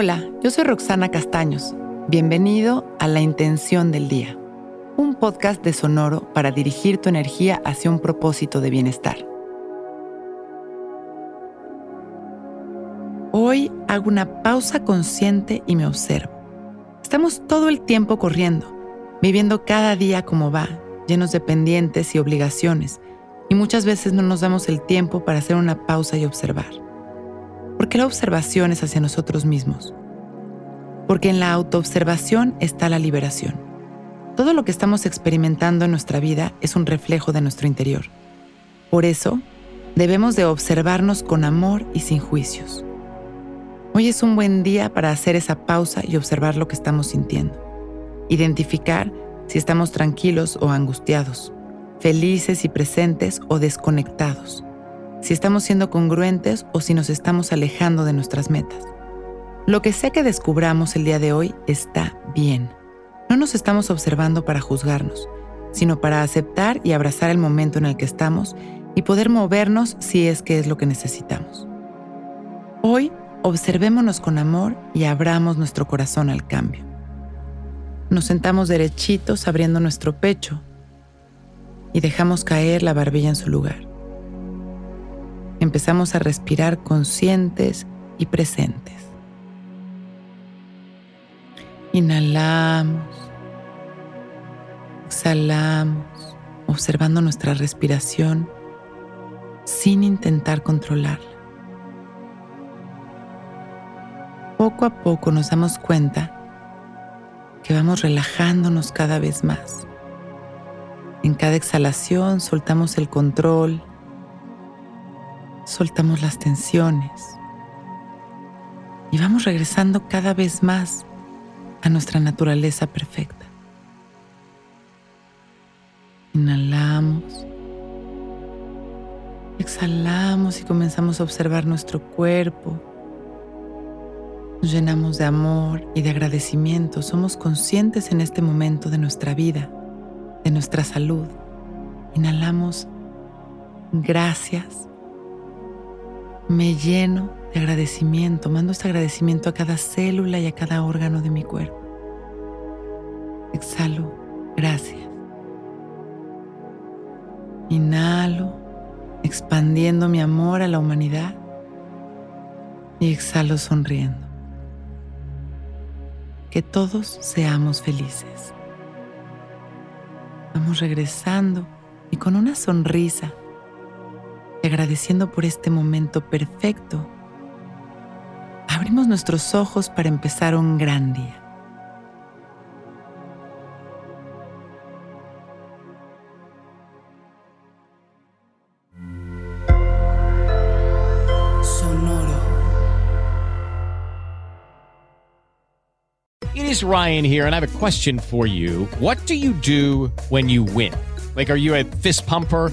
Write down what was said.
Hola, yo soy Roxana Castaños. Bienvenido a La Intención del Día, un podcast de Sonoro para dirigir tu energía hacia un propósito de bienestar. Hoy hago una pausa consciente y me observo. Estamos todo el tiempo corriendo, viviendo cada día como va, llenos de pendientes y obligaciones, y muchas veces no nos damos el tiempo para hacer una pausa y observar. ¿Por qué la observación es hacia nosotros mismos? Porque en la autoobservación está la liberación. Todo lo que estamos experimentando en nuestra vida es un reflejo de nuestro interior. Por eso, debemos de observarnos con amor y sin juicios. Hoy es un buen día para hacer esa pausa y observar lo que estamos sintiendo. Identificar si estamos tranquilos o angustiados, felices y presentes o desconectados si estamos siendo congruentes o si nos estamos alejando de nuestras metas. Lo que sé que descubramos el día de hoy está bien. No nos estamos observando para juzgarnos, sino para aceptar y abrazar el momento en el que estamos y poder movernos si es que es lo que necesitamos. Hoy, observémonos con amor y abramos nuestro corazón al cambio. Nos sentamos derechitos abriendo nuestro pecho y dejamos caer la barbilla en su lugar empezamos a respirar conscientes y presentes. Inhalamos, exhalamos, observando nuestra respiración sin intentar controlarla. Poco a poco nos damos cuenta que vamos relajándonos cada vez más. En cada exhalación soltamos el control soltamos las tensiones y vamos regresando cada vez más a nuestra naturaleza perfecta. Inhalamos, exhalamos y comenzamos a observar nuestro cuerpo. Nos llenamos de amor y de agradecimiento. Somos conscientes en este momento de nuestra vida, de nuestra salud. Inhalamos, gracias me lleno de agradecimiento, mando este agradecimiento a cada célula y a cada órgano de mi cuerpo. Exhalo, gracias. Inhalo, expandiendo mi amor a la humanidad. Y exhalo sonriendo. Que todos seamos felices. Vamos regresando y con una sonrisa agradeciendo por este momento perfecto, abrimos nuestros ojos para empezar un gran día. Sonoro. It is Ryan here, and I have a question for you. What do you do when you win? Like, are you a fist pumper?